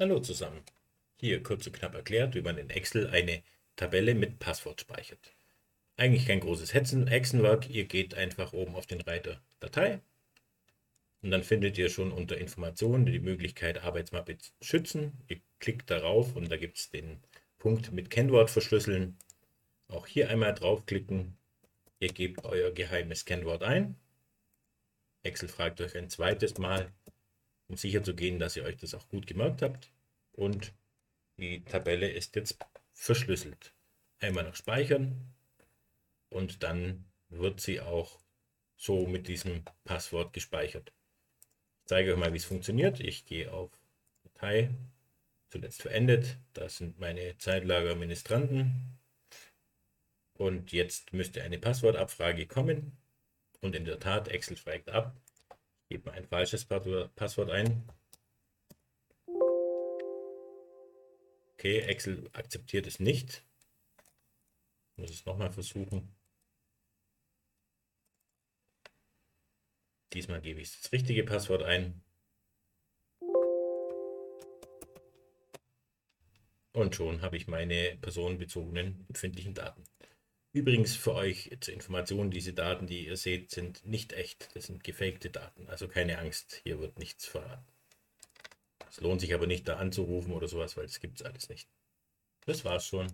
Hallo zusammen. Hier kurz und knapp erklärt, wie man in Excel eine Tabelle mit Passwort speichert. Eigentlich kein großes Hexenwerk. Ihr geht einfach oben auf den Reiter Datei und dann findet ihr schon unter Informationen die Möglichkeit Arbeitsmappe schützen. Ihr klickt darauf und da gibt es den Punkt mit Kennwort verschlüsseln. Auch hier einmal draufklicken. Ihr gebt euer geheimes Kennwort ein. Excel fragt euch ein zweites Mal, um sicher zu gehen, dass ihr euch das auch gut gemerkt habt. Und die Tabelle ist jetzt verschlüsselt. Einmal noch speichern und dann wird sie auch so mit diesem Passwort gespeichert. Ich zeige euch mal, wie es funktioniert. Ich gehe auf Datei, zuletzt verendet. Das sind meine Zeitlager-Ministranten. Und jetzt müsste eine Passwortabfrage kommen. Und in der Tat, Excel fragt ab. Mal ein falsches Passwort ein. Okay, Excel akzeptiert es nicht. Ich muss es nochmal versuchen. Diesmal gebe ich das richtige Passwort ein. Und schon habe ich meine personenbezogenen empfindlichen Daten. Übrigens für euch zur Information, diese Daten, die ihr seht, sind nicht echt. Das sind gefakte Daten. Also keine Angst, hier wird nichts verraten. Es lohnt sich aber nicht da anzurufen oder sowas, weil es gibt es alles nicht. Das war's schon.